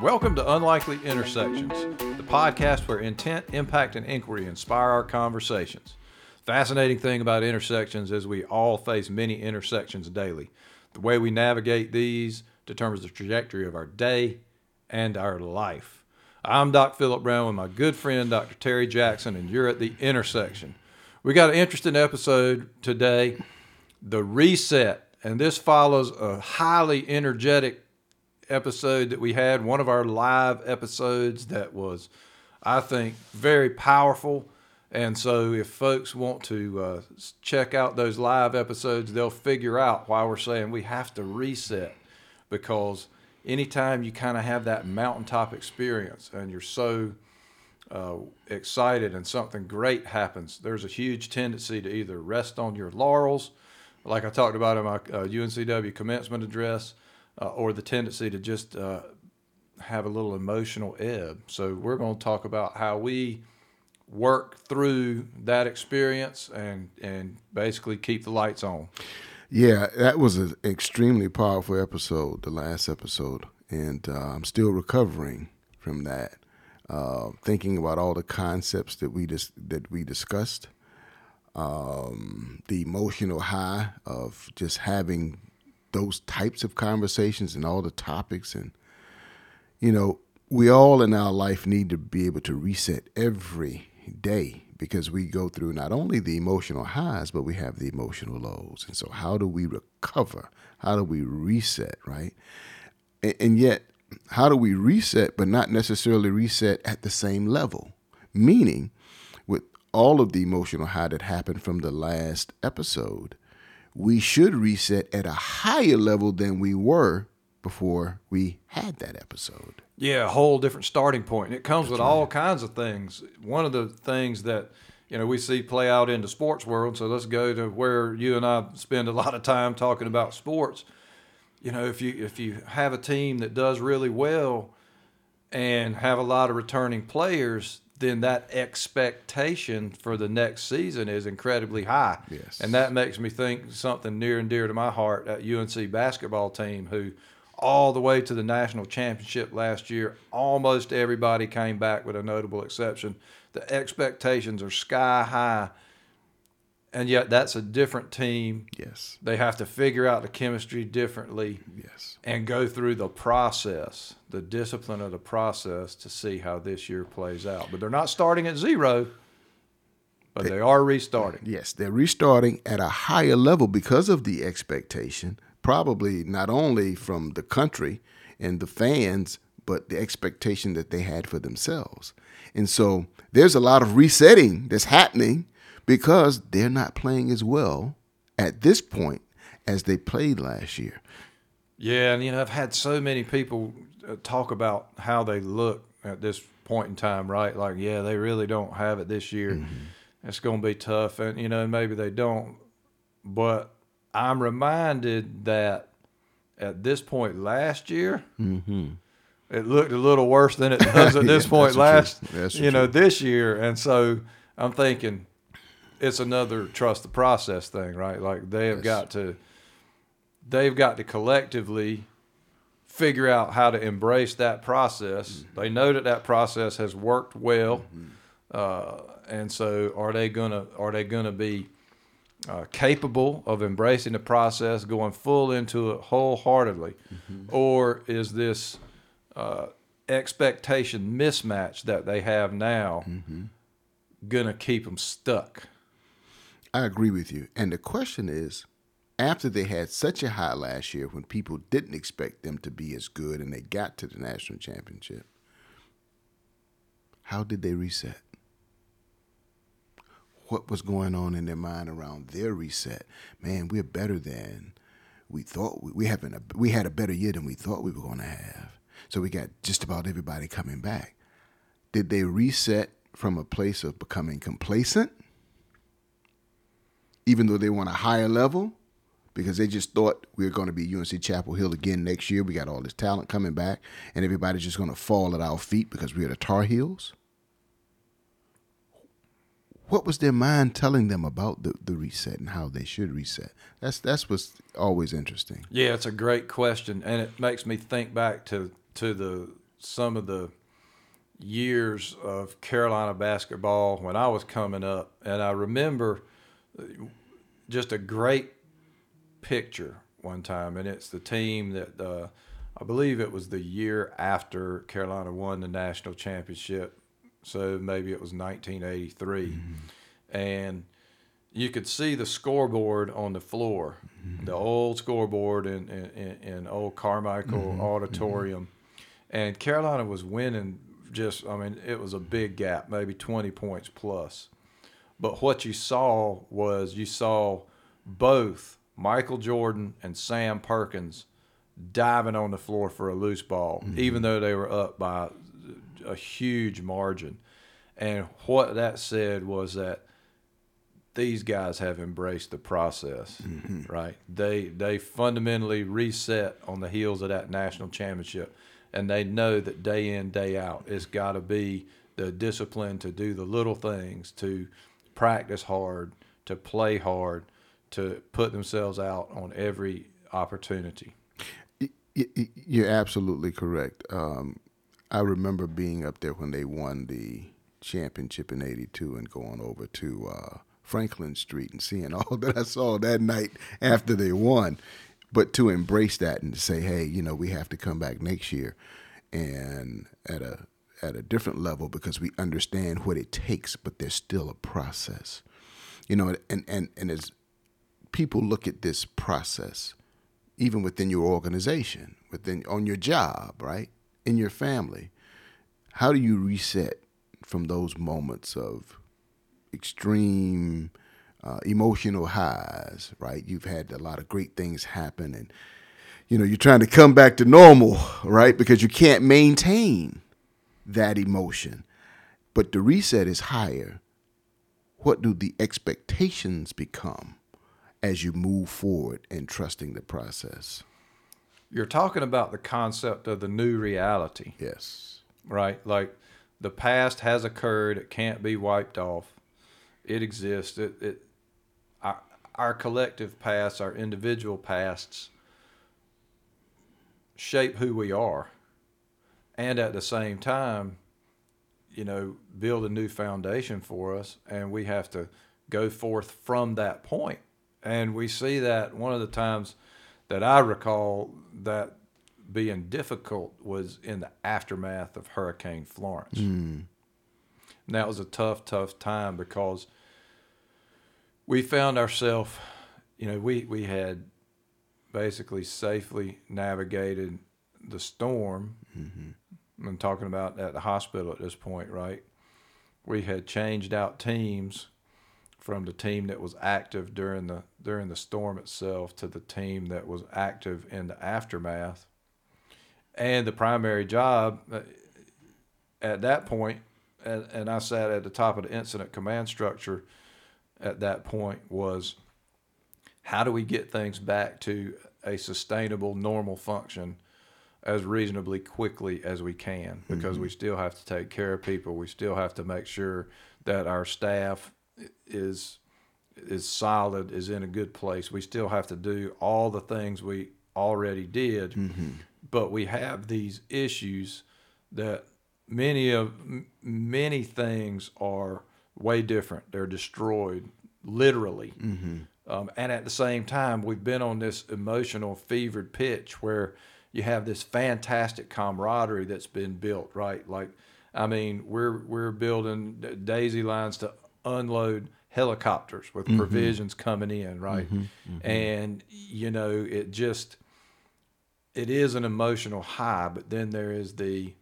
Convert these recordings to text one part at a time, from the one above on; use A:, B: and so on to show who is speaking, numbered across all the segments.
A: Welcome to Unlikely Intersections, the podcast where intent, impact, and inquiry inspire our conversations. Fascinating thing about intersections is we all face many intersections daily. The way we navigate these determines the trajectory of our day and our life. I'm Doc Philip Brown with my good friend Dr. Terry Jackson, and you're at the intersection. We got an interesting episode today, the reset, and this follows a highly energetic episode that we had, one of our live episodes that was, I think, very powerful. And so, if folks want to uh, check out those live episodes, they'll figure out why we're saying we have to reset because anytime you kind of have that mountaintop experience and you're so uh, excited and something great happens, there's a huge tendency to either rest on your laurels, like I talked about in my uh, UNCW commencement address, uh, or the tendency to just uh, have a little emotional ebb. So we're going to talk about how we work through that experience and and basically keep the lights on.
B: Yeah, that was an extremely powerful episode, the last episode, and uh, I'm still recovering from that. Uh, thinking about all the concepts that we dis- that we discussed, um, the emotional high of just having those types of conversations and all the topics, and you know, we all in our life need to be able to reset every day because we go through not only the emotional highs, but we have the emotional lows. And so, how do we recover? How do we reset, right? And, and yet, how do we reset, but not necessarily reset at the same level? Meaning, with all of the emotional high that happened from the last episode, we should reset at a higher level than we were before we had that episode.
A: Yeah, a whole different starting point. It comes That's with right. all kinds of things. One of the things that you know we see play out in the sports world. So let's go to where you and I spend a lot of time talking about sports. You know, if you if you have a team that does really well and have a lot of returning players, then that expectation for the next season is incredibly high.
B: Yes.
A: And that makes me think something near and dear to my heart at UNC basketball team who all the way to the national championship last year. Almost everybody came back with a notable exception. The expectations are sky high. And yet that's a different team.
B: Yes.
A: They have to figure out the chemistry differently.
B: Yes.
A: And go through the process, the discipline of the process to see how this year plays out. But they're not starting at zero, but they, they are restarting.
B: Yes, they're restarting at a higher level because of the expectation probably not only from the country and the fans, but the expectation that they had for themselves. And so there's a lot of resetting that's happening because they're not playing as well at this point as they played last year.
A: Yeah, and you know, I've had so many people talk about how they look at this point in time, right? Like, yeah, they really don't have it this year. Mm-hmm. It's going to be tough, and you know, maybe they don't. But I'm reminded that at this point last year,
B: mm-hmm.
A: it looked a little worse than it does at this yeah, point last, you know, this year. And so I'm thinking it's another trust the process thing, right? Like they have yes. got to, they've got to collectively figure out how to embrace that process. Mm-hmm. They know that that process has worked well. Mm-hmm. Uh, and so are they gonna are they gonna be uh, capable of embracing the process, going full into it wholeheartedly, mm-hmm. or is this uh, expectation mismatch that they have now mm-hmm. gonna keep them stuck?
B: I agree with you, and the question is, after they had such a high last year, when people didn't expect them to be as good, and they got to the national championship, how did they reset? what was going on in their mind around their reset. Man, we're better than we thought. We, we we had a better year than we thought we were going to have. So we got just about everybody coming back. Did they reset from a place of becoming complacent, even though they want a higher level? Because they just thought we were going to be UNC Chapel Hill again next year. We got all this talent coming back, and everybody's just going to fall at our feet because we're the Tar Heels what was their mind telling them about the, the reset and how they should reset? That's that's what's always interesting.
A: Yeah, it's a great question, and it makes me think back to to the some of the years of Carolina basketball when I was coming up, and I remember uh, just a great picture one time, and it's the team that uh, I believe it was the year after Carolina won the national championship, so maybe it was 1983, mm-hmm. and you could see the scoreboard on the floor, mm-hmm. the old scoreboard in in, in old Carmichael mm-hmm. Auditorium, mm-hmm. and Carolina was winning. Just, I mean, it was a big gap, maybe 20 points plus. But what you saw was you saw both Michael Jordan and Sam Perkins diving on the floor for a loose ball, mm-hmm. even though they were up by a huge margin. And what that said was that these guys have embraced the process, mm-hmm. right? They they fundamentally reset on the heels of that national championship, and they know that day in day out, it's got to be the discipline to do the little things, to practice hard, to play hard, to put themselves out on every opportunity.
B: You're absolutely correct. Um, I remember being up there when they won the championship in '82 and going over to uh, Franklin Street and seeing all that I saw that night after they won. But to embrace that and to say, hey, you know, we have to come back next year and at a at a different level because we understand what it takes, but there's still a process. You know, and and and as people look at this process, even within your organization, within on your job, right? In your family, how do you reset from those moments of extreme uh, emotional highs, right? You've had a lot of great things happen, and you know you're trying to come back to normal, right? Because you can't maintain that emotion. But the reset is higher. What do the expectations become as you move forward and trusting the process?
A: You're talking about the concept of the new reality.
B: Yes.
A: Right? Like the past has occurred, it can't be wiped off it exists. It, it our, our collective past, our individual pasts shape who we are. And at the same time, you know, build a new foundation for us. And we have to go forth from that point. And we see that one of the times that I recall that being difficult was in the aftermath of Hurricane Florence. Mm. And that was a tough, tough time because we found ourselves, you know, we, we had basically safely navigated the storm. Mm-hmm. I'm talking about at the hospital at this point, right? We had changed out teams from the team that was active during the during the storm itself to the team that was active in the aftermath. And the primary job uh, at that point, and, and I sat at the top of the incident command structure at that point was how do we get things back to a sustainable, normal function as reasonably quickly as we can because mm-hmm. we still have to take care of people. We still have to make sure that our staff is is solid, is in a good place. We still have to do all the things we already did, mm-hmm. but we have these issues that many of many things are way different. They're destroyed, literally. Mm-hmm. Um, and at the same time, we've been on this emotional fevered pitch where you have this fantastic camaraderie that's been built, right? Like, I mean, we're we're building daisy lines to unload helicopters with mm-hmm. provisions coming in, right? Mm-hmm. mm-hmm. And you know, it just it is an emotional high, but then there is the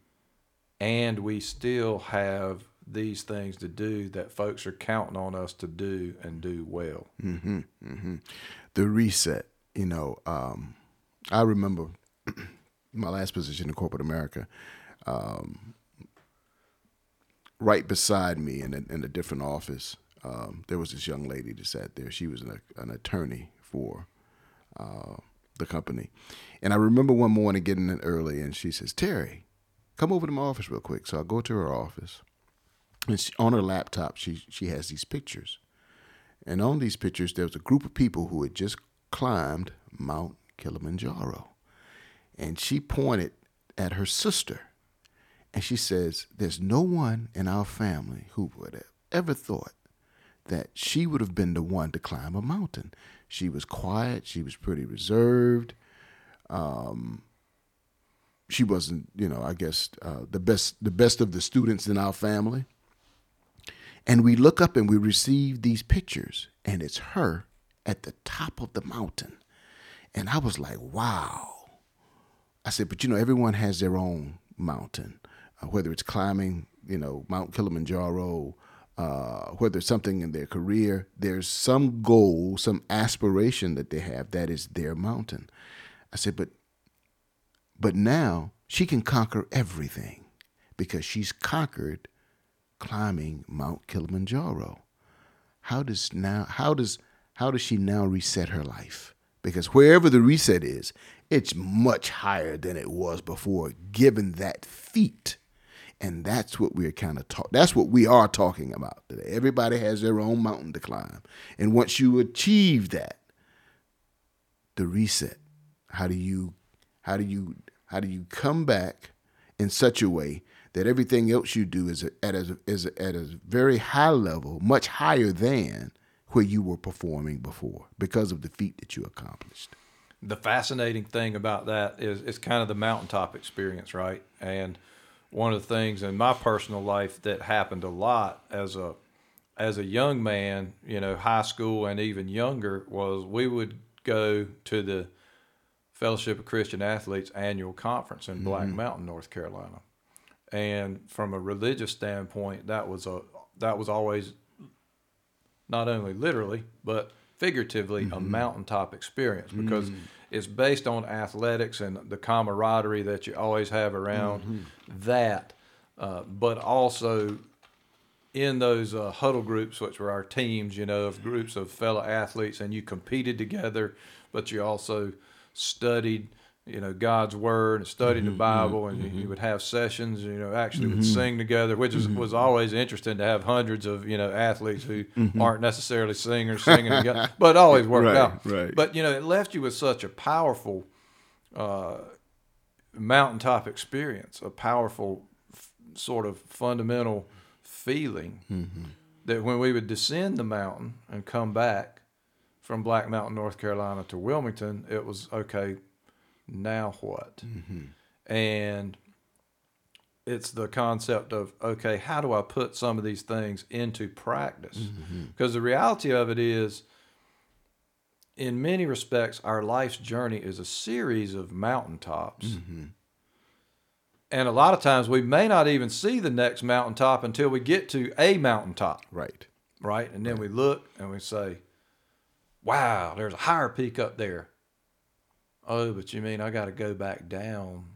A: and we still have these things to do that folks are counting on us to do and do well.
B: Mm-hmm, mm-hmm. The reset, you know, um, I remember my last position in corporate America. Um, right beside me in a, in a different office, um, there was this young lady that sat there. She was an, an attorney for uh, the company. And I remember one morning getting in early, and she says, Terry, come over to my office real quick. So I go to her office and she, on her laptop, she she has these pictures, and on these pictures, there was a group of people who had just climbed Mount Kilimanjaro, and she pointed at her sister, And she says, There's no one in our family who would have ever thought that she would have been the one to climb a mountain. She was quiet, she was pretty reserved. Um, she wasn't, you know, I guess uh, the best the best of the students in our family. And we look up and we receive these pictures, and it's her at the top of the mountain. And I was like, wow. I said, but you know, everyone has their own mountain, uh, whether it's climbing, you know, Mount Kilimanjaro, uh, whether it's something in their career, there's some goal, some aspiration that they have that is their mountain. I said, but but now she can conquer everything because she's conquered climbing Mount Kilimanjaro. How does now how does how does she now reset her life? Because wherever the reset is, it's much higher than it was before, given that feat. And that's what we're kind of talk. That's what we are talking about today. Everybody has their own mountain to climb, and once you achieve that, the reset. How do you, how do you, how do you come back in such a way that everything else you do is at a, is at a very high level, much higher than where you were performing before because of the feat that you accomplished.
A: The fascinating thing about that is it's kind of the mountaintop experience, right? And one of the things in my personal life that happened a lot as a as a young man, you know, high school and even younger, was we would go to the Fellowship of Christian Athletes annual conference in Black mm-hmm. Mountain, North Carolina. And from a religious standpoint, that was a that was always not only literally but figuratively mm-hmm. a mountaintop experience because mm. it's based on athletics and the camaraderie that you always have around mm-hmm. that, uh, but also in those uh, huddle groups, which were our teams, you know, of groups of fellow athletes, and you competed together, but you also studied you know God's word and studied mm-hmm, the Bible, mm-hmm, and you, you, mm-hmm. would have sessions. You know, actually would mm-hmm. sing together, which is, mm-hmm. was always interesting to have hundreds of you know athletes who mm-hmm. aren't necessarily singers singing together, but always worked
B: right,
A: out.
B: Right.
A: But you know, it left you with such a powerful uh, mountaintop experience, a powerful f- sort of fundamental feeling that when we would descend the mountain and come back from Black Mountain, North Carolina to Wilmington, it was okay now what? Mm-hmm. And it's the concept of okay, how do I put some of these things into practice? Because mm-hmm. the reality of it is, in many respects, our life's journey is a series of mountaintops. Mm-hmm. And a lot of times we may not even see the next mountaintop until we get to a mountaintop.
B: Right.
A: Right. And then right. we look and we say, wow, there's a higher peak up there. Oh, but you mean I got to go back down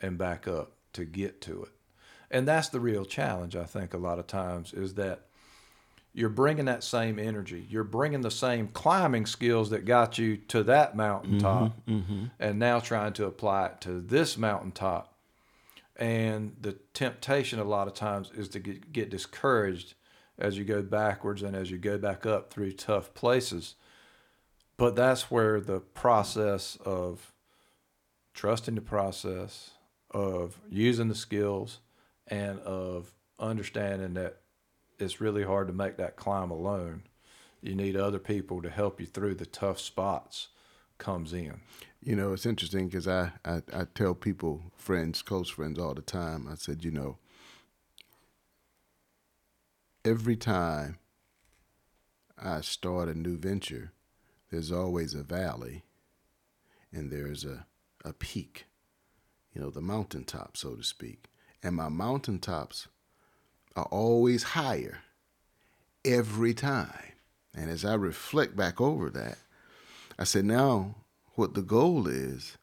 A: and back up to get to it? And that's the real challenge, I think, a lot of times is that you're bringing that same energy. You're bringing the same climbing skills that got you to that mountaintop mm-hmm, mm-hmm. and now trying to apply it to this mountaintop. And the temptation a lot of times is to get, get discouraged as you go backwards and as you go back up through tough places but that's where the process of trusting the process, of using the skills, and of understanding that it's really hard to make that climb alone. You need other people to help you through the tough spots comes in.
B: You know, it's interesting because I, I, I tell people, friends, close friends all the time, I said, you know, every time I start a new venture, there's always a valley and there's a, a peak, you know, the mountaintop, so to speak. And my mountaintops are always higher every time. And as I reflect back over that, I said, now what the goal is,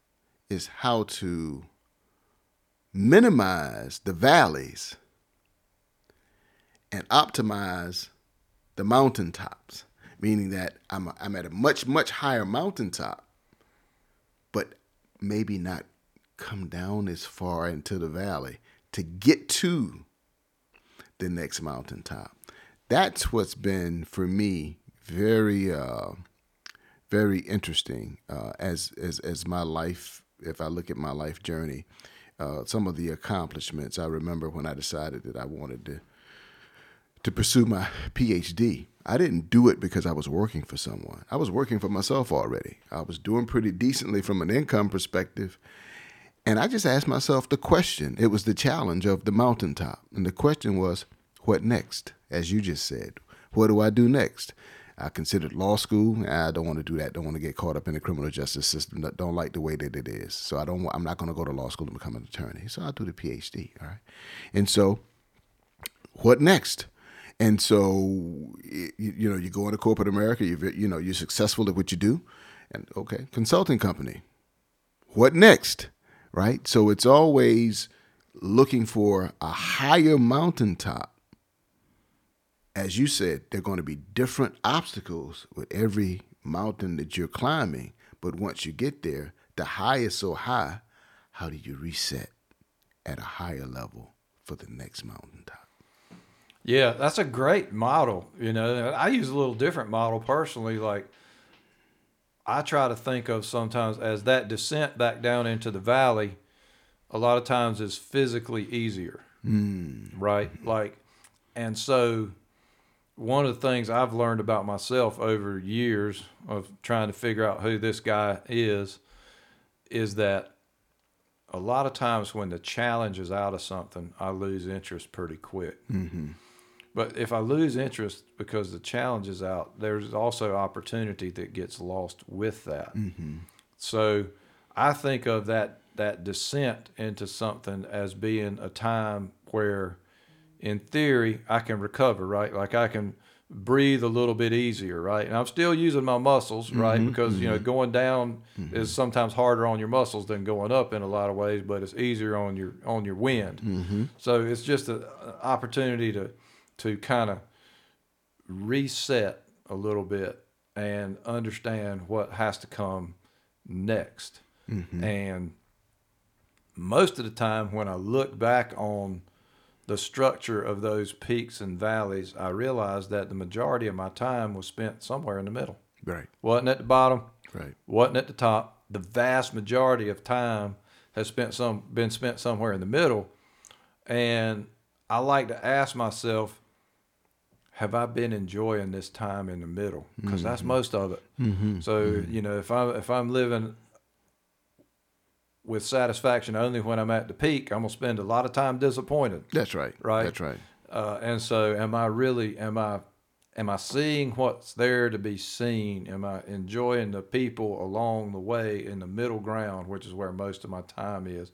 B: is how to minimize the valleys and optimize the mountaintops meaning that I'm, a, I'm at a much, much higher mountaintop, but maybe not come down as far into the valley to get to the next mountaintop. That's what's been for me very, uh, very interesting uh, as as as my life. If I look at my life journey, uh, some of the accomplishments. I remember when I decided that I wanted to to pursue my PhD. I didn't do it because I was working for someone. I was working for myself already. I was doing pretty decently from an income perspective. And I just asked myself the question. It was the challenge of the mountaintop. And the question was, what next? As you just said, what do I do next? I considered law school. I don't want to do that. Don't want to get caught up in the criminal justice system. Don't like the way that it is. So I don't. I'm not going to go to law school to become an attorney. So I'll do the PhD. All right. And so, what next? And so, you, know, you go into corporate America. You you know, you're successful at what you do, and okay, consulting company. What next? Right. So it's always looking for a higher mountaintop as you said, there are going to be different obstacles with every mountain that you're climbing. But once you get there, the high is so high, how do you reset at a higher level for the next mountaintop?
A: Yeah, that's a great model. You know, I use a little different model personally. Like, I try to think of sometimes as that descent back down into the valley, a lot of times is physically easier. Mm. Right? Like, and so one of the things I've learned about myself over years of trying to figure out who this guy is is that a lot of times when the challenge is out of something, I lose interest pretty quick. Mm-hmm. But if I lose interest because the challenge is out, there's also opportunity that gets lost with that. Mm-hmm. So I think of that that descent into something as being a time where in theory, I can recover, right? Like I can breathe a little bit easier, right? And I'm still using my muscles, right? Mm-hmm, because mm-hmm. you know mm-hmm. going down mm-hmm. is sometimes harder on your muscles than going up in a lot of ways, but it's easier on your on your wind. Mm-hmm. So it's just an opportunity to to kind of reset a little bit and understand what has to come next. Mm-hmm. And most of the time, when I look back on the structure of those peaks and valleys, I realized that the majority of my time was spent somewhere in the middle.
B: Right.
A: Wasn't at the bottom.
B: Right.
A: Wasn't at the top. The vast majority of time has spent some been spent somewhere in the middle. And I like to ask myself, have I been enjoying this time in the middle? Because mm-hmm. that's most of it. Mm-hmm. So mm-hmm. you know, if I'm if I'm living with satisfaction only when I'm at the peak. I'm gonna spend a lot of time disappointed.
B: That's right.
A: Right.
B: That's right.
A: Uh, and so, am I really? Am I? Am I seeing what's there to be seen? Am I enjoying the people along the way in the middle ground, which is where most of my time is?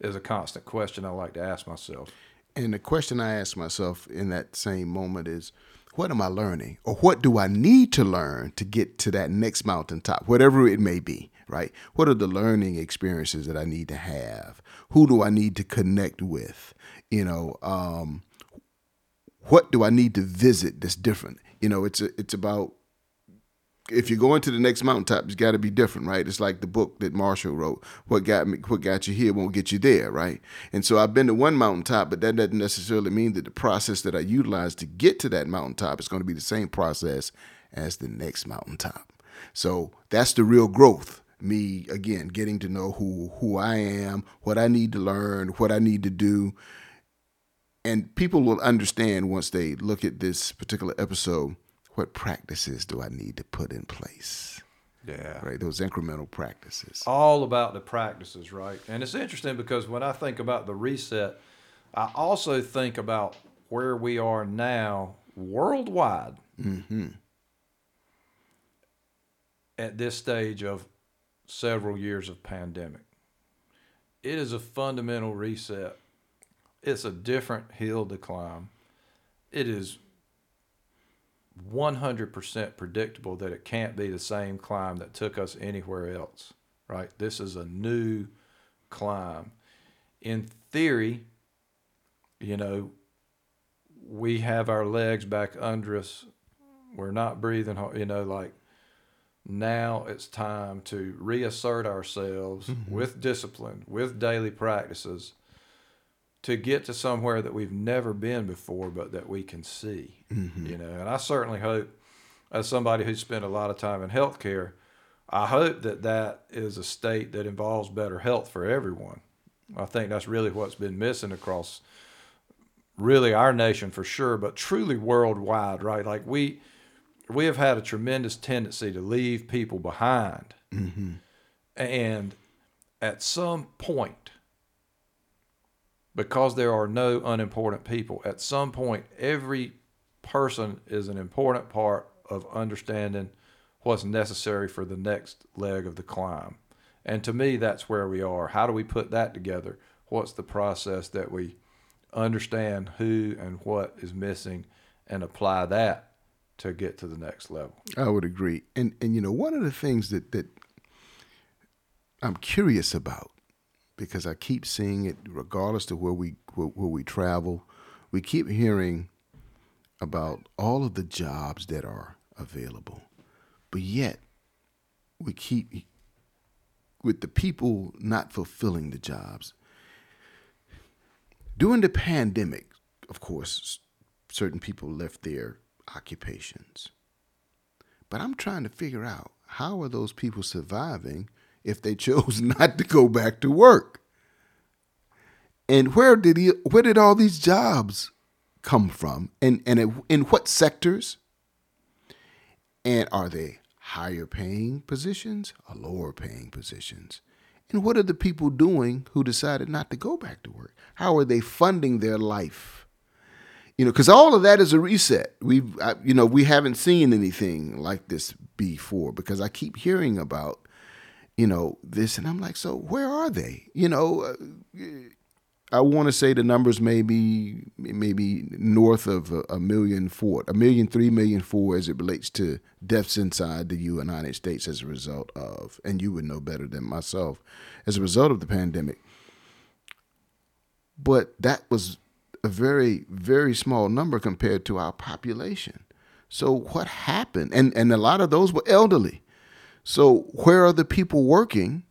A: Is a constant question I like to ask myself.
B: And the question I ask myself in that same moment is, what am I learning, or what do I need to learn to get to that next mountaintop, whatever it may be? right? What are the learning experiences that I need to have? Who do I need to connect with? You know, um, what do I need to visit that's different? You know, it's a, it's about if you're going to the next mountaintop, it's got to be different, right? It's like the book that Marshall wrote. What got me, what got you here won't get you there, right? And so I've been to one mountaintop, but that doesn't necessarily mean that the process that I utilize to get to that mountaintop is going to be the same process as the next mountaintop. So that's the real growth me again getting to know who who I am, what I need to learn, what I need to do. And people will understand once they look at this particular episode what practices do I need to put in place.
A: Yeah.
B: Right, those incremental practices.
A: All about the practices, right? And it's interesting because when I think about the reset, I also think about where we are now worldwide. Mm-hmm. At this stage of several years of pandemic. It is a fundamental reset. It's a different hill to climb. It is 100% predictable that it can't be the same climb that took us anywhere else, right? This is a new climb. In theory, you know, we have our legs back under us. We're not breathing, you know, like now it's time to reassert ourselves mm-hmm. with discipline, with daily practices to get to somewhere that we've never been before, but that we can see. Mm-hmm. You know, and I certainly hope, as somebody who's spent a lot of time in healthcare, I hope that that is a state that involves better health for everyone. I think that's really what's been missing across really our nation for sure, but truly worldwide, right? Like we we have had a tremendous tendency to leave people behind.
B: Mm-hmm.
A: And at some point, because there are no unimportant people, at some point, every person is an important part of understanding what's necessary for the next leg of the climb. And to me, that's where we are. How do we put that together? What's the process that we understand who and what is missing and apply that to get to the next level?
B: I would agree. And and you know, one of the things that that I'm curious about because I keep seeing it regardless of where we where, where we travel, we keep hearing about all of the jobs that are available. But yet we keep with the people not fulfilling the jobs. During the pandemic, of course, certain people left their occupations. But I'm trying to figure out how are those people surviving if they chose not to go back to work? And where did he where did all these jobs come from? And and in what sectors? And are they higher paying positions or lower paying positions? And what are the people doing who decided not to go back to work? How are they funding their life? You know, because all of that is a reset. We've, I, you know, we haven't seen anything like this before. Because I keep hearing about, you know, this, and I'm like, so where are they? You know, uh, I want to say the numbers maybe maybe north of a, a, million four, a million three, million four, as it relates to deaths inside the United States as a result of, and you would know better than myself, as a result of the pandemic. But that was a very very small number compared to our population. So what happened? And and a lot of those were elderly. So where are the people working?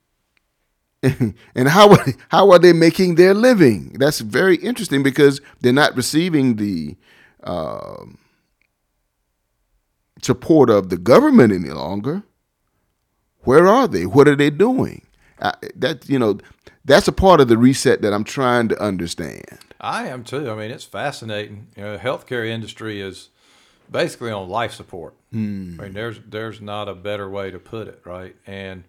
B: and how how are they making their living? That's very interesting because they're not receiving the uh, support of the government any longer. Where are they? What are they doing? that you know, that's a part of the reset that I'm trying to understand.
A: I am too. I mean, it's fascinating. You know, the healthcare industry is basically on life support.
B: Mm.
A: I mean, there's there's not a better way to put it, right? And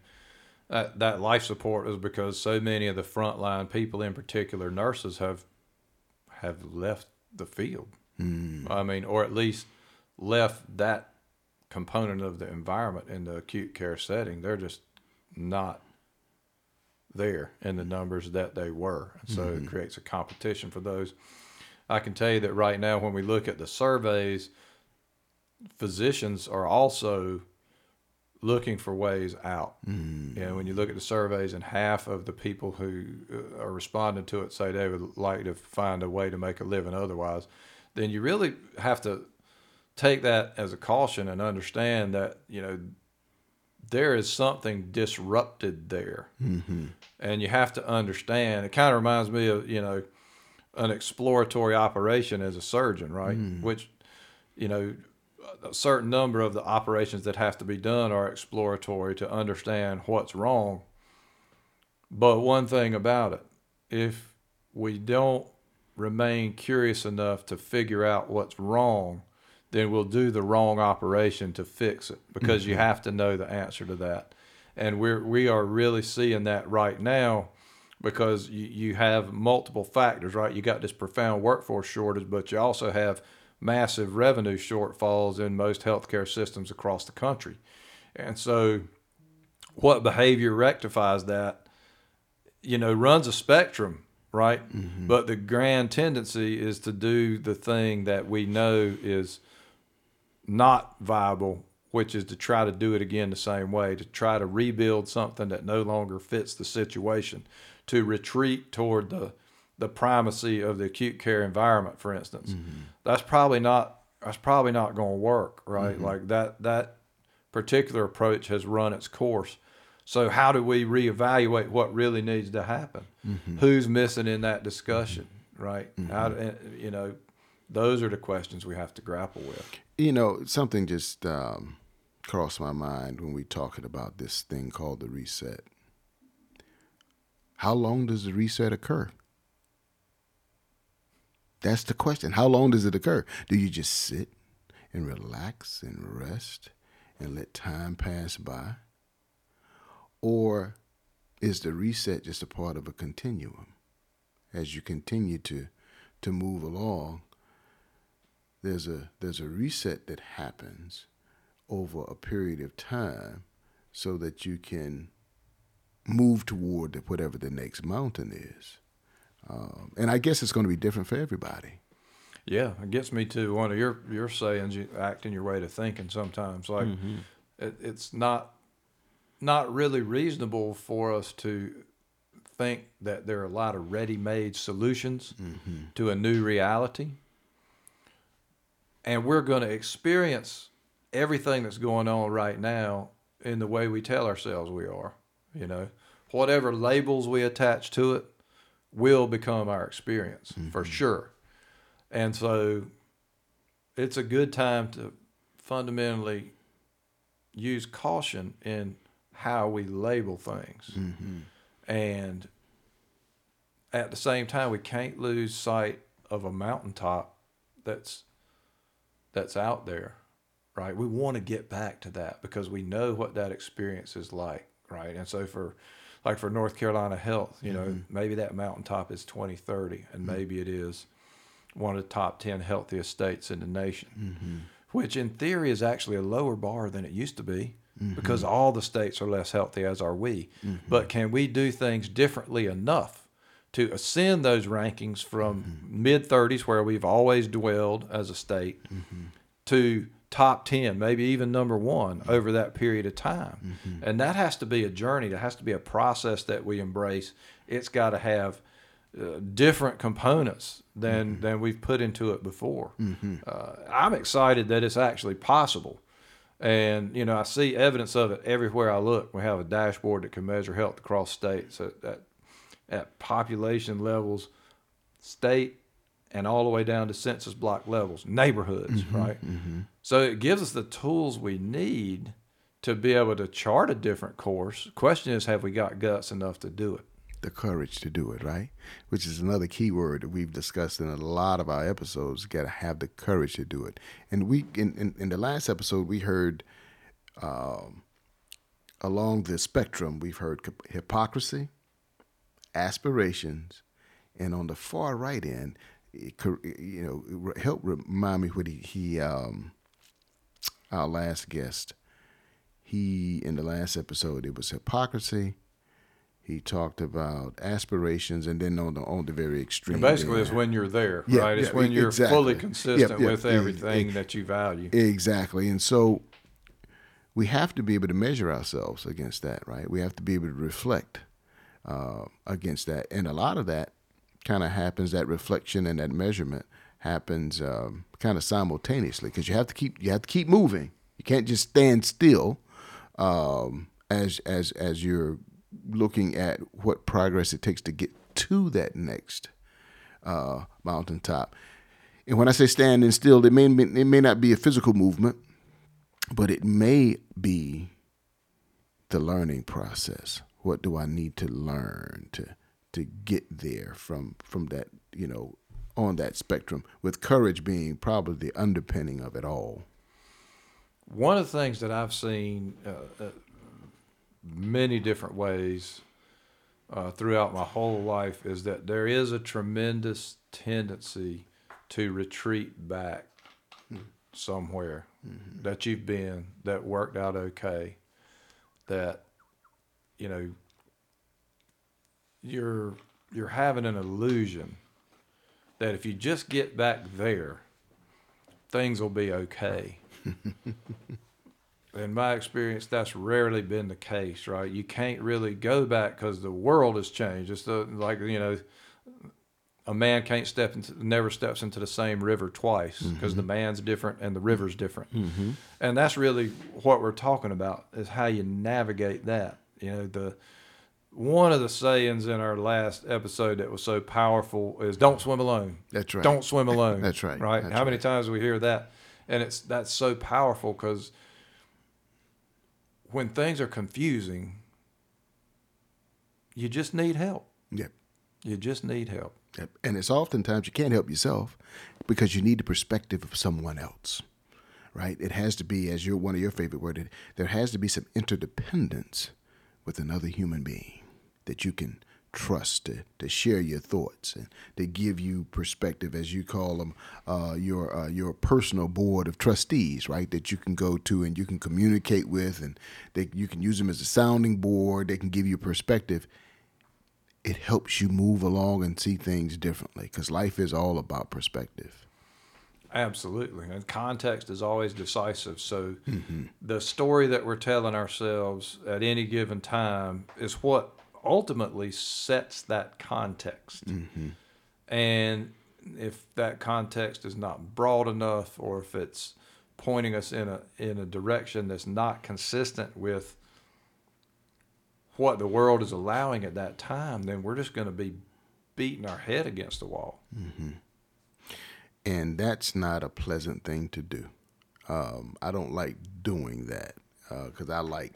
A: that, that life support is because so many of the frontline people, in particular nurses, have have left the field.
B: Mm.
A: I mean, or at least left that component of the environment in the acute care setting. They're just not there in the numbers that they were. And so mm-hmm. it creates a competition for those. I can tell you that right now, when we look at the surveys, physicians are also looking for ways out.
B: Mm.
A: You know, when you look at the surveys, and half of the people who uh, are responding to it say they would like to find a way to make a living otherwise, then you really have to take that as a caution and understand that you know there is something disrupted there,
B: mm-hmm.
A: and you have to understand. It kind of reminds me of you know an exploratory operation as a surgeon, right?
B: Mm.
A: Which you know a certain number of the operations that have to be done are exploratory to understand what's wrong. But one thing about it, if we don't remain curious enough to figure out what's wrong, then we'll do the wrong operation to fix it because mm-hmm. you have to know the answer to that. And we're we are really seeing that right now because you, you have multiple factors, right? You got this profound workforce shortage, but you also have massive revenue shortfalls in most healthcare systems across the country. And so, what behavior rectifies that, you know, runs a spectrum, right?
B: Mm-hmm.
A: But the grand tendency is to do the thing that we know is not viable, which is to try to do it again the same way, to try to rebuild something that no longer fits the situation, to retreat toward the the primacy of the acute care environment, for instance,
B: mm-hmm.
A: that's probably not that's probably not going to work, right?
B: Mm-hmm.
A: Like that that particular approach has run its course. So how do we reevaluate what really needs to happen?
B: Mm-hmm.
A: Who's missing in that discussion, right?
B: Mm-hmm.
A: How do, you know, those are the questions we have to grapple with.
B: You know, something just um, crossed my mind when we talking about this thing called the reset How long does the reset occur? That's the question. How long does it occur? Do you just sit and relax and rest and let time pass by? Or is the reset just a part of a continuum? As you continue to to move along, there's a there's a reset that happens over a period of time so that you can move toward whatever the next mountain is. Um, and I guess it's going to be different for everybody.
A: Yeah, it gets me to one of your your sayings, you acting your way to thinking sometimes. Like
B: Mm-hmm.
A: it, it's not not really reasonable for us to think that there are a lot of ready-made solutions
B: Mm-hmm.
A: to a new reality. And we're going to experience everything that's going on right now in the way we tell ourselves we are. You know, whatever labels we attach to it will become our experience for mm-hmm. sure. And so it's a good time to fundamentally use caution in how we label things. Mm-hmm. And at the same time, we can't lose sight of a mountaintop that's that's out there, right? We want to get back to that because we know what that experience is like, right? And so for like for North Carolina Health, you know, mm-hmm. maybe that mountaintop is 2030 and mm-hmm. maybe it is one of the top 10 healthiest states in the nation, mm-hmm. which in theory is actually a lower bar than it used to be because all the states are less healthy as are we. But can we do things differently enough to ascend those rankings from mid 30s, where we've always dwelled as a state, to top 10, maybe even number one over that period of time. And that has to be a journey, that has to be a process that we embrace. It's got to have uh, different components than than we've put into it before. Uh, I'm excited that it's actually possible, and you know I see evidence of it everywhere I look. We have a dashboard that can measure health across states at at, at population levels, state, and all the way down to census block levels, neighborhoods, right? So it gives us the tools we need to be able to chart a different course. Question is, have we got guts enough to do it?
B: The courage to do it, right? Which is another key word that we've discussed in a lot of our episodes. Got to have the courage to do it. And we, in, in, in the last episode, we heard um, along the spectrum, we've heard hypocrisy, aspirations, and on the far right end, you know, help remind me what he, he um, our last guest, he in the last episode it was hypocrisy. He talked about aspirations, and then on the on the very extreme.
A: And basically, it's when you're there,
B: Yeah,
A: right? It's
B: yeah,
A: when you're
B: exactly.
A: fully consistent with everything that you value.
B: Exactly. And so we have to be able to measure ourselves against that, right? We have to be able to reflect uh, against that. And a lot of that kind of happens, that reflection and that measurement happens um, kind of simultaneously because you have to keep you have to keep moving. You can't just stand still um, as as as you're looking at what progress it takes to get to that next uh, mountaintop. And when I say standing still, it may it may not be a physical movement, but it may be the learning process. What do I need to learn to to get there from from that you know on that spectrum? With courage being probably the underpinning of it all.
A: One of the things that I've seen uh, uh, many different ways uh, throughout my whole life is that there is a tremendous tendency to retreat back somewhere that you've been that worked out okay that you know you're you're having an illusion that if you just get back there things will be okay in my experience, that's rarely been the case, right? You can't really go back because the world has changed. It's the, like you know, a man can't step into, never steps into the same river twice because the mm-hmm. man's different and the river's different, mm-hmm. and that's really what we're talking about is how you navigate that. You know, the one of the sayings in our last episode that was so powerful is "Don't swim alone."
B: That's right.
A: Don't swim alone.
B: That's right.
A: Right.
B: That's
A: How many times do we hear that? And it's that's so powerful because when things are confusing, you just need help.
B: Yep.
A: You just need help.
B: Yep. And it's oftentimes you can't help yourself because you need the perspective of someone else, right? It has to be, as your one of your favorite words, there has to be some interdependence with another human being that you can trust to, to share your thoughts and to give you perspective, as you call them, uh, your uh, your personal board of trustees, right? That you can go to and you can communicate with, and they, you can use them as a sounding board. They can give you perspective. It helps you move along and see things differently because life is all about perspective.
A: Absolutely. And context is always decisive. So mm-hmm. the story that we're telling ourselves at any given time is what ultimately sets that context. Mm-hmm. And if that context is not broad enough or if it's pointing us in a in a direction that's not consistent with what the world is allowing at that time, then we're just going to be beating our head against the wall.
B: Mm-hmm. And that's not a pleasant thing to do. Um, I don't like doing that because uh, I like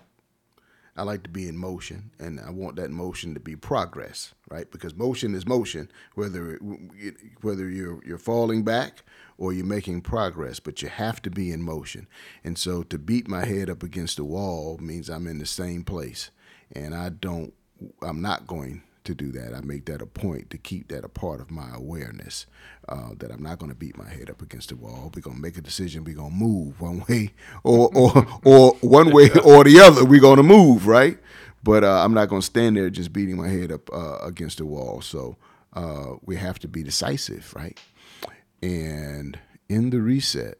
B: I like to be in motion, and I want that motion to be progress, right? Because motion is motion, whether whether you're you're falling back or you're making progress, but you have to be in motion. And so to beat my head up against the wall means I'm in the same place, and I don't. I'm not going to do that. I make that a point to keep that a part of my awareness uh, that I'm not going to beat my head up against the wall. We're going to make a decision. We're going to move one way or, or, or one way or the other. We're going to move, right? But uh, I'm not going to stand there just beating my head up uh, against the wall. So uh, we have to be decisive, right? And in the reset,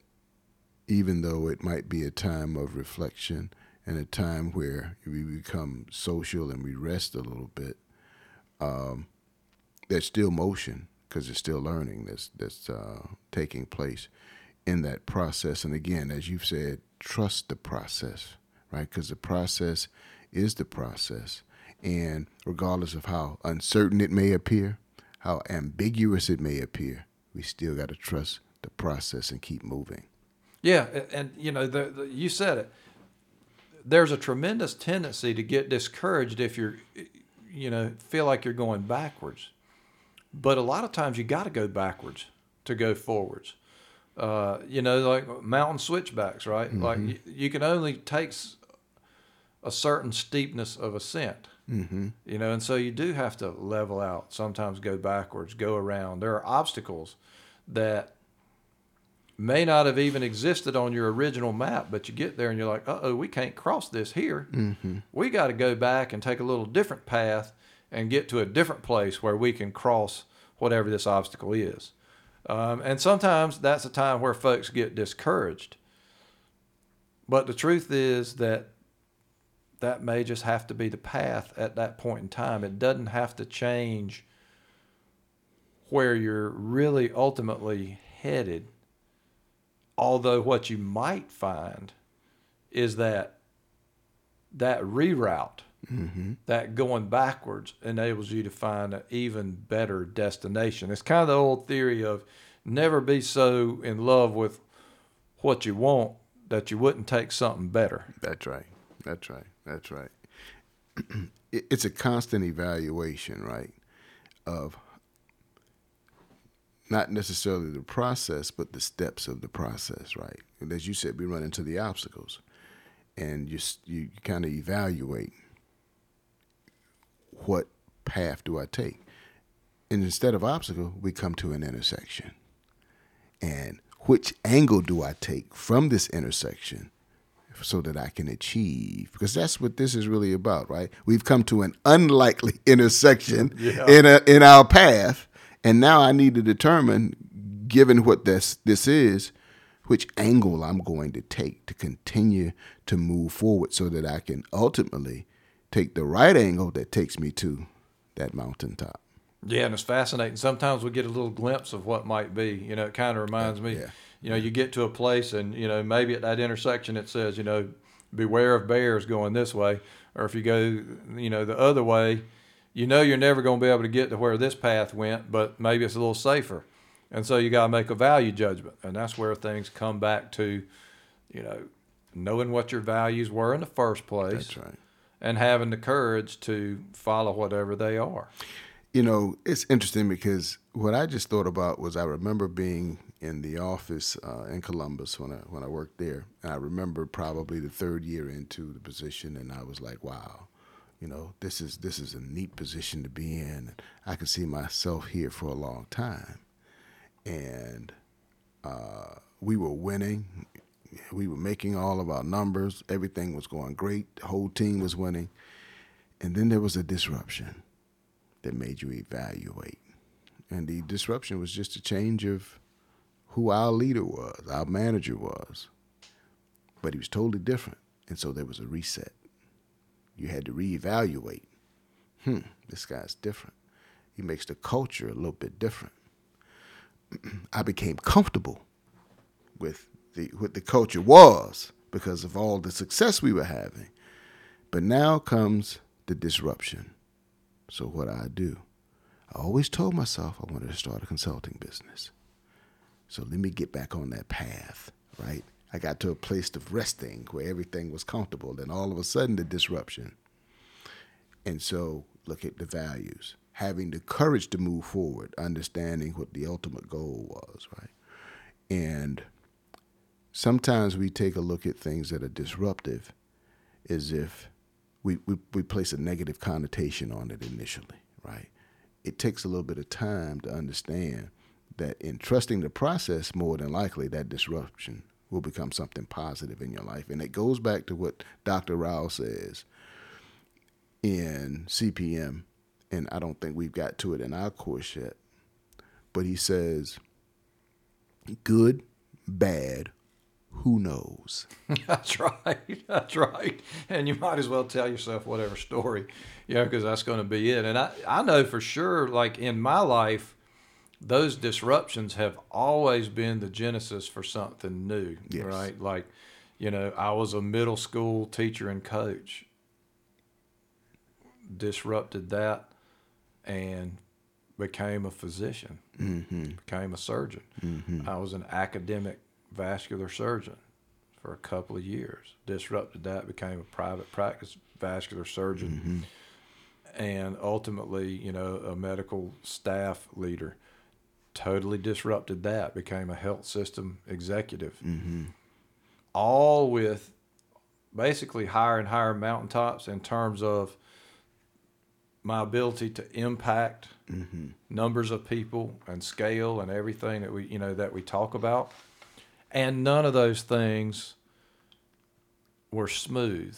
B: even though it might be a time of reflection and a time where we become social and we rest a little bit, um, there's still motion because there's still learning that's that's uh, taking place in that process. And again, as you've said, trust the process, right? Because the process is the process, and regardless of how uncertain it may appear, how ambiguous it may appear, we still got to trust the process and keep moving.
A: Yeah, and you know, the, the, you said it. There's a tremendous tendency to get discouraged if you're you know, feel like you're going backwards. But a lot of times you got to go backwards to go forwards. Uh, you know, like mountain switchbacks, right? Mm-hmm. Like you, you, can only take a certain steepness of ascent. Mm-hmm. You know, and so you do have to level out. Sometimes go backwards, go around. There are obstacles that may not have even existed on your original map, but you get there and you're like, uh oh, we can't cross this here. Mm-hmm. We got to go back and take a little different path and get to a different place where we can cross whatever this obstacle is. Um, and sometimes that's a time where folks get discouraged. But the truth is that that may just have to be the path at that point in time. It doesn't have to change where you're really ultimately headed Although what you might find is that that reroute, mm-hmm. that going backwards, enables you to find an even better destination. It's kind of the old theory of never be so in love with what you want that you wouldn't take something better.
B: That's right. That's right. That's right. it's a constant evaluation, right, of not necessarily the process, but the steps of the process, right? And as you said, we run into the obstacles, and you you kind of evaluate what path do I take, and instead of obstacle, we come to an intersection, and which angle do I take from this intersection so that I can achieve? Because that's what this is really about, right? We've come to an unlikely intersection yeah. in a, in our path and now I need to determine, given what this this is, which angle I'm going to take to continue to move forward so that I can ultimately take the right angle that takes me to that mountaintop.
A: Yeah, and it's fascinating. Sometimes we get a little glimpse of what might be. You know, it kind of reminds me, yeah. you know, you get to a place and, you know, maybe at that intersection it says, you know, beware of bears going this way. Or if you go, you know, the other way, you know you're never going to be able to get to where this path went, but maybe it's a little safer. And so you got to make a value judgment. And that's where things come back to, you know, knowing what your values were in the first place.
B: That's right.
A: and having the courage to follow whatever they are.
B: You know, it's interesting because what I just thought about was I remember being in the office uh, in Columbus when I when I worked there, and I remember probably the third year into the position, and I was like, "Wow, you know, this is this is a neat position to be in. I can see myself here for a long time." And uh, we were winning. We were making all of our numbers. Everything was going great. The whole team was winning. And then there was a disruption that made you evaluate. And the disruption was just a change of who our leader was, our manager was. But he was totally different. And so there was a reset. You had to reevaluate. Hmm, this guy's different. He makes the culture a little bit different. I became comfortable with the what the culture was because of all the success we were having. But now comes the disruption. So what I do, I always told myself I wanted to start a consulting business. So let me get back on that path, right? I got to a place of resting where everything was comfortable. Then all of a sudden, the disruption. And so look at the values, having the courage to move forward, understanding what the ultimate goal was, right? And sometimes we take a look at things that are disruptive as if we, we, we place a negative connotation on it initially, right? It takes a little bit of time to understand that in trusting the process, more than likely that disruption will become something positive in your life. And it goes back to what Dr. Rao says in CPM, and I don't think we've got to it in our course yet, but he says, good, bad, who knows?
A: That's right. That's right. And you might as well tell yourself whatever story, you know, because that's going to be it. And I, I know for sure, like in my life, those disruptions have always been the genesis for something new,
B: Yes.
A: right? Like, you know, I was a middle school teacher and coach, disrupted that, and became a physician,
B: Mm-hmm.
A: became a surgeon.
B: Mm-hmm.
A: I was an academic vascular surgeon for a couple of years. Disrupted that, became a private practice vascular surgeon,
B: Mm-hmm.
A: and ultimately, you know, a medical staff leader. Totally disrupted that, became a health system executive.
B: Mm-hmm.
A: All with basically higher and higher mountaintops in terms of my ability to impact
B: Mm-hmm.
A: numbers of people and scale and everything that we you know that we talk about and none of those things were smooth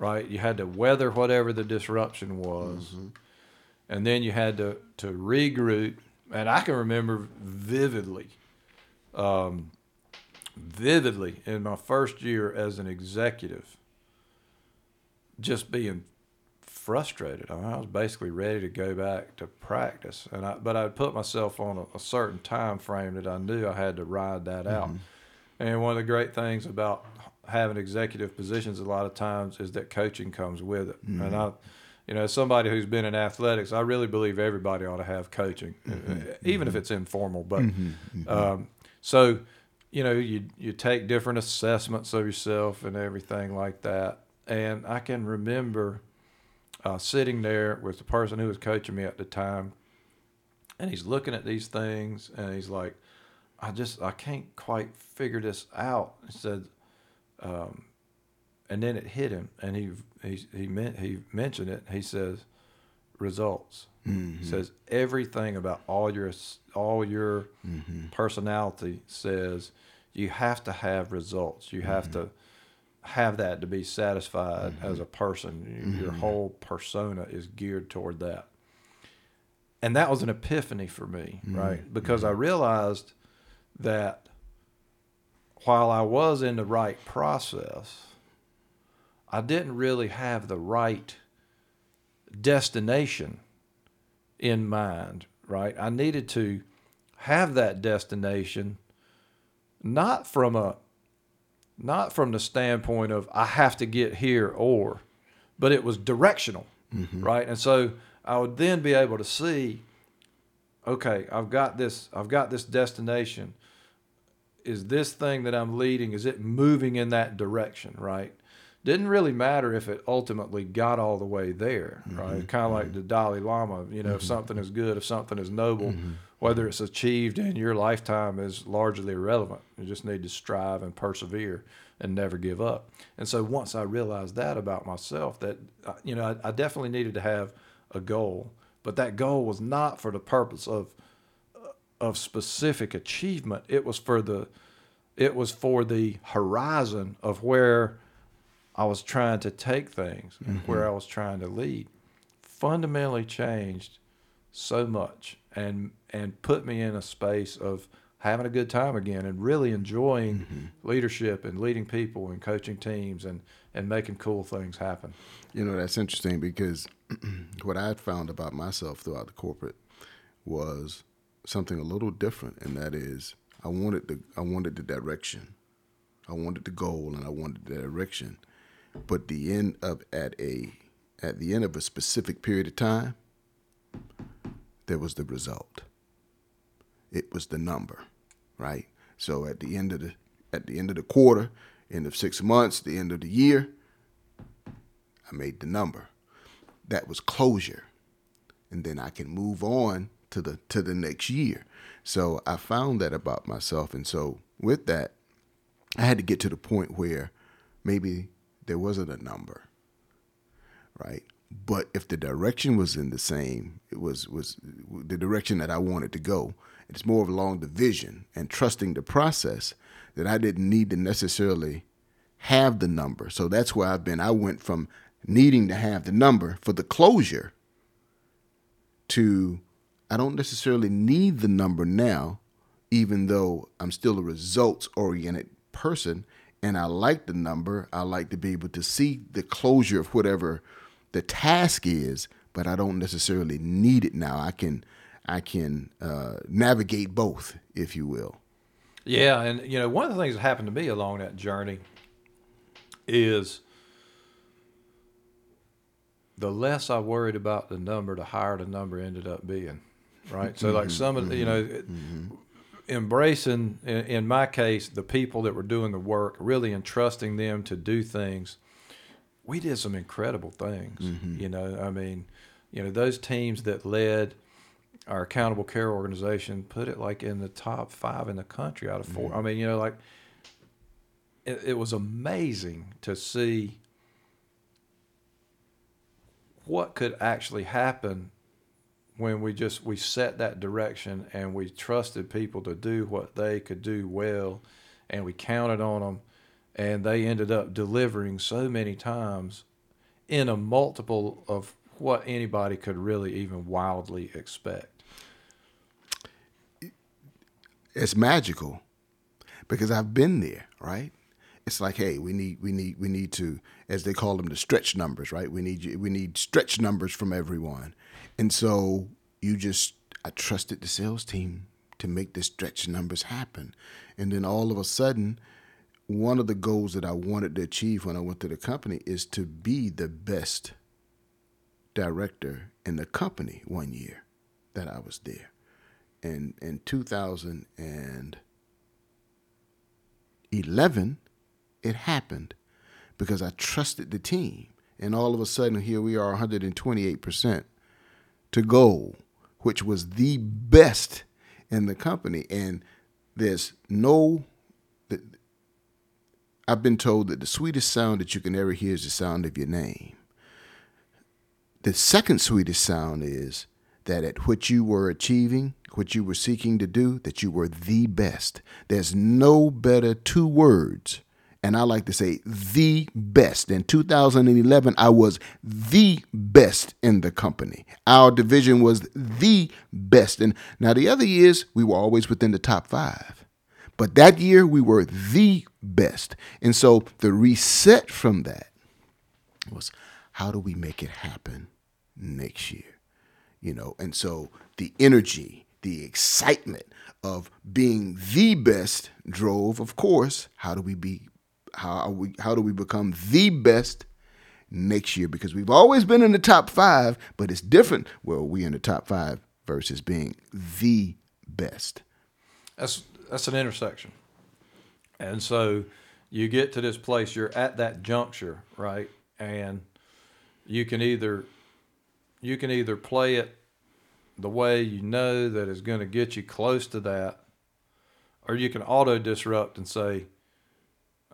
A: right you had to weather whatever the disruption was and then you had to to regroup and i can remember vividly um, vividly in my first year as an executive just being frustrated. I, mean, I was basically ready to go back to practice, and I but I'd put myself on a, a certain time frame that I knew I had to ride that out. And one of the great things about having executive positions a lot of times is that coaching comes with it. And I, you know, as somebody who's been in athletics, I really believe everybody ought to have coaching, uh, even if it's informal. But um, so, you know, you you take different assessments of yourself and everything like that. And I can remember uh, sitting there with the person who was coaching me at the time, and he's looking at these things, and he's like, "I just I can't quite figure this out." He said, um, and then it hit him, and he he he meant he mentioned it. He says, "Results."
B: Mm-hmm.
A: He says everything about all your all your
B: Mm-hmm.
A: personality says you have to have results. You have mm-hmm. to have that to be satisfied mm-hmm. as a person. Your mm-hmm. whole persona is geared toward that. And that was an epiphany for me, right? Because I realized that while I was in the right process, I didn't really have the right destination in mind, right? I needed to have that destination not from a not from the standpoint of I have to get here or but it was directional, mm-hmm. right? And so I would then be able to see okay, I've got this I've got this destination. Is this thing that I'm leading is it moving in that direction, right? Didn't really matter if it ultimately got all the way there, mm-hmm. right? Kind of like mm-hmm. the Dalai Lama, you know, if mm-hmm. something is good, if something is noble, whether it's achieved in your lifetime is largely irrelevant. You just need to strive and persevere and never give up. And so once I realized that about myself, that uh, you know, I, I definitely needed to have a goal, but that goal was not for the purpose of uh, of specific achievement. It was for the it was for the horizon of where I was trying to take things and where mm-hmm. I was trying to lead. Fundamentally changed so much and and put me in a space of having a good time again and really enjoying mm-hmm. leadership and leading people and coaching teams and and making cool things happen.
B: You know, that's interesting because what I found about myself throughout the corporate was something a little different, and that is I wanted the I wanted the direction, I wanted the goal, and I wanted the direction, but the end of at a at the end of a specific period of time, there was the result. It was the number, right? So at the end of the at the end of the quarter, end of six months, the end of the year, I made the number. That was closure. And then I can move on to the to the next year. So I found that about myself. And so with that, I had to get to the point where maybe there wasn't a number. Right? But if the direction was in the same, it was was the direction that I wanted to go. It's more of along the vision and trusting the process that I didn't need to necessarily have the number. So that's where I've been. I went from needing to have the number for the closure to I don't necessarily need the number now, even though I'm still a results oriented person and I like the number. I like to be able to see the closure of whatever the task is, but I don't necessarily need it now. I can I can uh, navigate both, if you will.
A: Yeah, and you know, one of the things that happened to me along that journey is the less I worried about the number, the higher the number ended up being. Right. So, like mm-hmm, some of the, you mm-hmm, know, mm-hmm. Embracing, in, in my case, the people that were doing the work, really entrusting them to do things. We did some incredible things. Mm-hmm. You know, I mean, you know, those teams that led our accountable care organization put it like in the top five in the country out of 4 mm-hmm. I mean, you know, like it, it was amazing to see what could actually happen when we just we set that direction and we trusted people to do what they could do well and we counted on them and they ended up delivering so many times in a multiple of what anybody could really even wildly expect
B: it's magical because I've been there, right? It's like, hey, we need, we need, we need to, as they call them, the stretch numbers, right? We need, we need stretch numbers from everyone, and so you just, I trusted the sales team to make the stretch numbers happen, and then all of a sudden, one of the goals that I wanted to achieve when I went to the company is to be the best director in the company one year that I was there. And in 2011 it happened because I trusted the team. And all of a sudden here we are 128% to goal which was the best in the company and there's no I've been told that the sweetest sound that you can ever hear is the sound of your name the second sweetest sound is that at what you were achieving, what you were seeking to do, that you were the best. There's no better two words. And I like to say the best. In 2011, I was the best in the company. Our division was the best. And now the other years, we were always within the top five. But that year, we were the best. And so the reset from that was how do we make it happen next year? you know and so the energy the excitement of being the best drove of course how do we be how we how do we become the best next year? Because we've always been in the top 5 but it's different. Well we in the top 5 versus being the best.
A: That's that's an intersection. And so you get to this place, you're at that juncture, right? And you can either you can either play it the way you know that is going to get you close to that, or you can auto disrupt and say,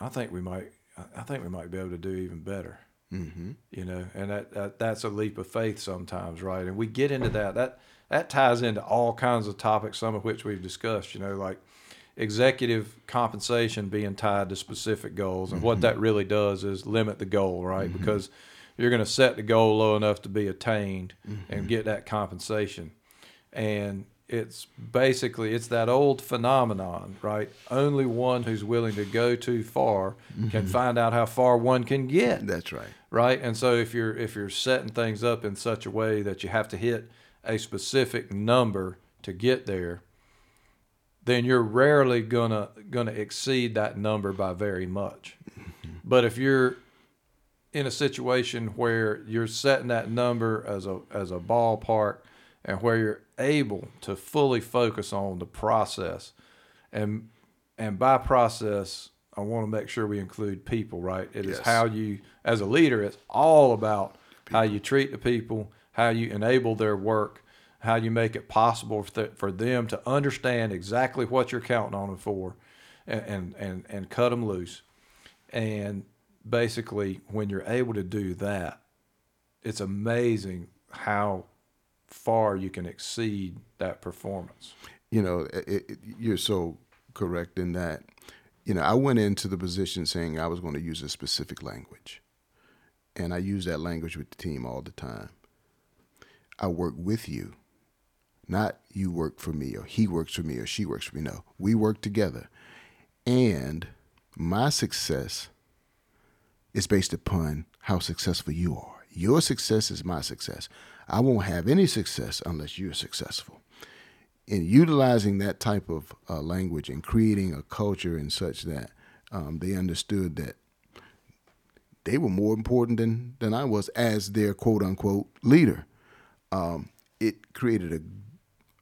A: I think we might I think we might be able to do even better.
B: Mm-hmm.
A: You know, and that, that that's a leap of faith sometimes, right? And we get into that. That that ties into all kinds of topics, some of which we've discussed. You know, like executive compensation being tied to specific goals, and
B: Mm-hmm.
A: what that really does is limit the goal, right? Because you're going to set the goal low enough to be attained
B: Mm-hmm.
A: and get that compensation, and it's basically it's that old phenomenon, right? Only one who's willing to go too far can mm-hmm. find out how far one can get
B: That's right.
A: right? And so if you're if you're setting things up in such a way that you have to hit a specific number to get there, then you're rarely gonna gonna exceed that number by very much. Mm-hmm. But if you're in a situation where you're setting that number as a as a ballpark and where you're able to fully focus on the process and and by process I want to make sure we include people, right? It is
B: Yes.
A: how you as a leader, it's all about how you treat the people, how you enable their work, how you make it possible for, th- for them to understand exactly what you're counting on them for and, and, and, and cut them loose. And basically, when you're able to do that, it's amazing how far you can exceed that performance.
B: you know, it, it, you're so correct in that. You know, I went into the position saying I was going to use a specific language, and I use that language with the team all the time. I work with you, not you work for me, or he works for me, or she works for me. No, we work together, and my success is based upon how successful you are. Your success is my success. I won't have any success unless you're successful in utilizing that type of uh, language and creating a culture and such that um, they understood that they were more important than, than I was as their quote unquote leader. Um, it created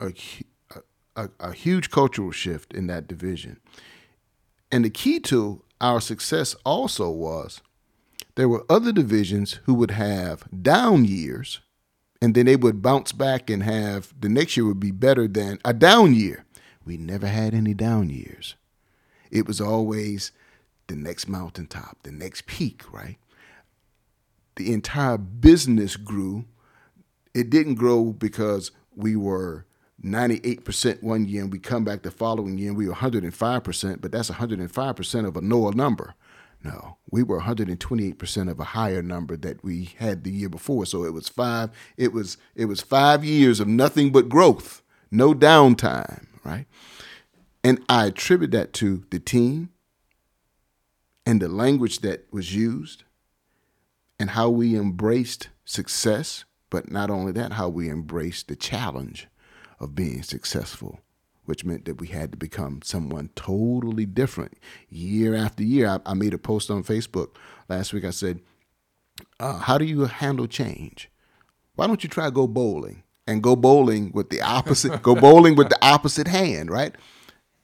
B: a, a, a, a huge cultural shift in that division. And the key to our success also was there were other divisions who would have down years and then they would bounce back and have the next year would be better than a down year. We never had any down years. It was always the next mountaintop, the next peak, right? The entire business grew. It didn't grow because we were 98% one year and we come back the following year and we were 105%, but that's 105% of a lower number. No, we were 128% of a higher number that we had the year before. So it was five. It was it was five years of nothing but growth, no downtime, right? And I attribute that to the team and the language that was used and how we embraced success, but not only that, how we embraced the challenge of being successful which meant that we had to become someone totally different year after year. I, I made a post on Facebook last week. I said, uh, How do you handle change? Why don't you try to go bowling and go bowling with the opposite, go bowling with the opposite hand, right?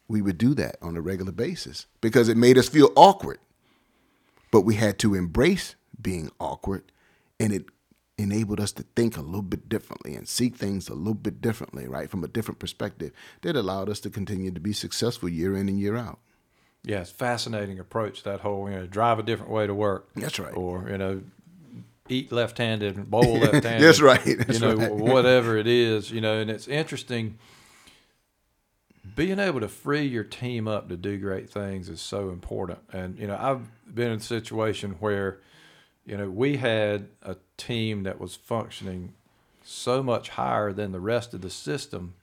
B: We would do that on a regular basis because it made us feel awkward. But we had to embrace being awkward and it enabled us to think a little bit differently and see things a little bit differently, right? From a different perspective that allowed us to continue to be successful year in and year out.
A: Yeah, it's fascinating approach that whole you know drive a different way to work.
B: That's right.
A: Or you know, eat left-handed, and bowl left-handed.
B: That's right. That's
A: you know,
B: right.
A: whatever it is, you know, and it's interesting. Being able to free your team up to do great things is so important. And you know, I've been in a situation where, you know, we had a team that was functioning so much higher than the rest of the system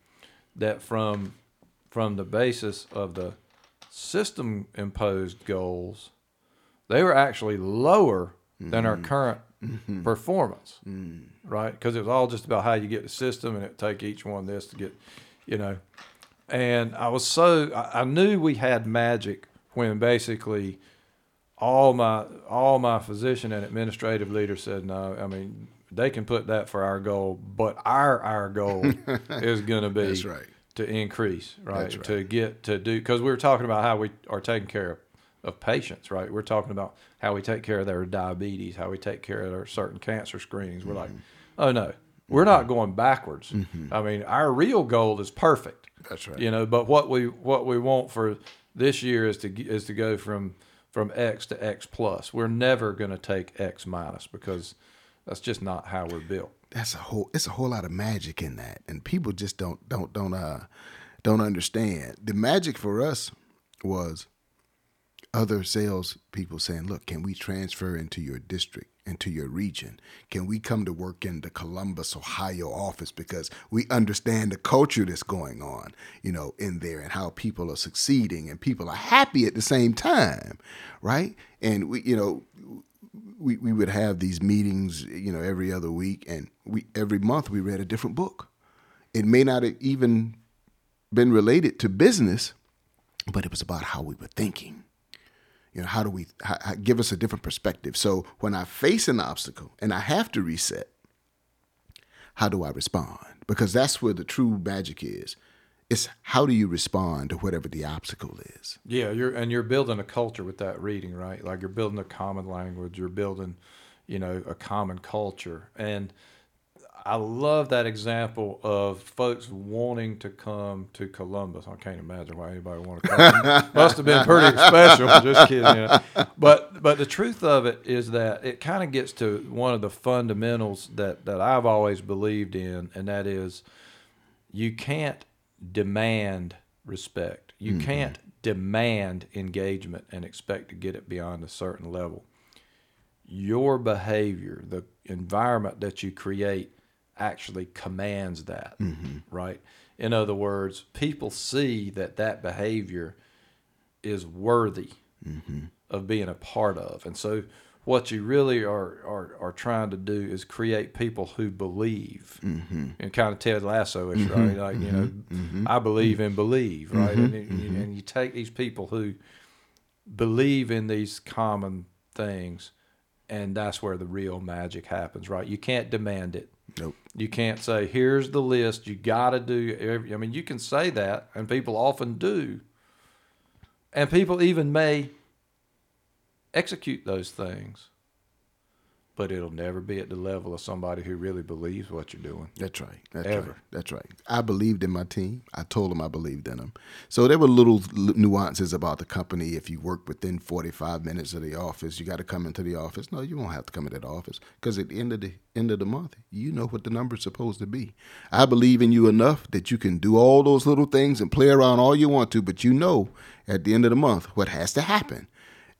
A: that from from the basis of the system imposed goals, they were actually lower than our mm. current mm-hmm. performance, mm. right? Because it was all just about how you get the system, and it take each one this to get, you know. And I was so I, I knew we had magic when basically all my all my physician and administrative leaders said no. I mean, they can put that for our goal, but our our goal is going to be
B: That's right.
A: to increase, right?
B: Right.
A: To get to do because we were talking about how we are taking care of of patients, right? We're talking about how we take care of their diabetes, how we take care of their certain cancer screenings. We're like, mm-hmm. oh no, we're not mm-hmm. going backwards. Mm-hmm. I mean, our real goal is perfect.
B: That's right.
A: You know, but what we what we want for this year is to is to go from from X to X plus. We're never going to take X minus because that's just not how we're built.
B: that's a whole it's a whole lot of magic in that and people just don't don't don't uh don't understand the magic for us was other sales people saying look can we transfer into your district into your region can we come to work in the columbus ohio office because we understand the culture that's going on you know in there and how people are succeeding and people are happy at the same time right and we you know we, we would have these meetings, you know, every other week, and we every month we read a different book. It may not have even been related to business, but it was about how we were thinking. You know, how do we how, how- give us a different perspective? So when I face an obstacle and I have to reset, how do I respond? Because that's where the true magic is. It's how do you respond to whatever the obstacle is.
A: Yeah, you're and you're building a culture with that reading, right? Like you're building a common language, you're building, you know, a common culture. And I love that example of folks wanting to come to Columbus. I can't imagine why anybody would want to come. Must have been pretty special. Just kidding. You know. But but the truth of it is that it kind of gets to one of the fundamentals that that I've always believed in, and that is you can't demand respect. You mm-hmm. can't demand engagement and expect to get it beyond a certain level. Your behavior, the environment that you create, actually commands that, mm-hmm. right? In other words, people see that that behavior is worthy mm-hmm. of being a part of. And so what you really are, are, are trying to do is create people who believe and kind of Ted Lasso ish, right? Mm-hmm. Like, you know, I believe and believe, right? And, it- and you take these people who believe in these common things and that's where the real magic happens, right? You can't demand it.
B: Nope.
A: You can't say, here's the list. You got to do every, I mean, you can say that, and people often do. And people even may execute those things, but it'll never be at the level of somebody who really believes what you're doing.
B: That's right. That's
A: Ever.
B: right. That's right. I believed in my team. I told them I believed in them. So there were little nuances about the company. If you work within 45 minutes of the office, you got to come into the office. No, you won't have to come into the office because at the end of the end of the month, you know what the number's supposed to be. I believe in you enough that you can do all those little things and play around all you want to, but you know at the end of the month what has to happen,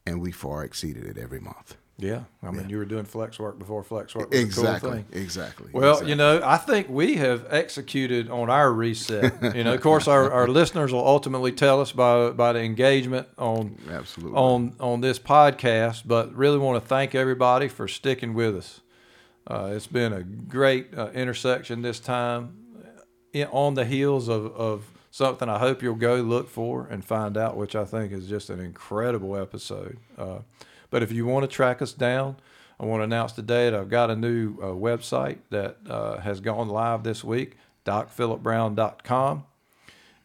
B: and we far exceeded it every month.
A: Yeah. I mean, you were doing flex work before flex work was a
B: Exactly.
A: cool thing.
B: Exactly.
A: Well,
B: exactly.
A: you know, I think we have executed on our reset. You know, of course, our, our listeners will ultimately tell us by by the engagement on
B: Absolutely.
A: on on this podcast. But really want to thank everybody for sticking with us. Uh, it's been a great uh, intersection this time, in, on the heels of, of something I hope you'll go look for and find out, which I think is just an incredible episode. Uh, but if you want to track us down, I want to announce today that I've got a new uh, website that uh, has gone live this week, docphilipbrown.com.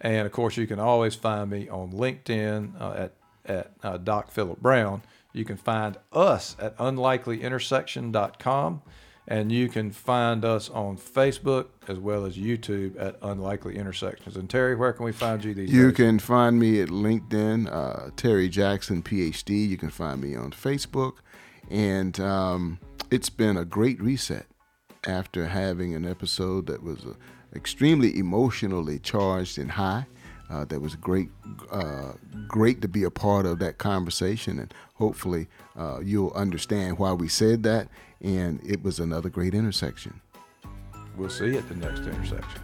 A: And of course, you can always find me on LinkedIn uh, at, at uh, Doc Philip Brown. You can find us at unlikelyintersection.com. And you can find us on Facebook as well as YouTube at Unlikely Intersections. And Terry, where can we find you these
B: You
A: days?
B: can find me at LinkedIn, uh, Terry Jackson, PhD. You can find me on Facebook. And um, it's been a great reset after having an episode that was uh, extremely emotionally charged and high. Uh, that was great, uh, great to be a part of that conversation, and hopefully uh, you'll understand why we said that. And it was another great intersection.
A: We'll see you at the next intersection.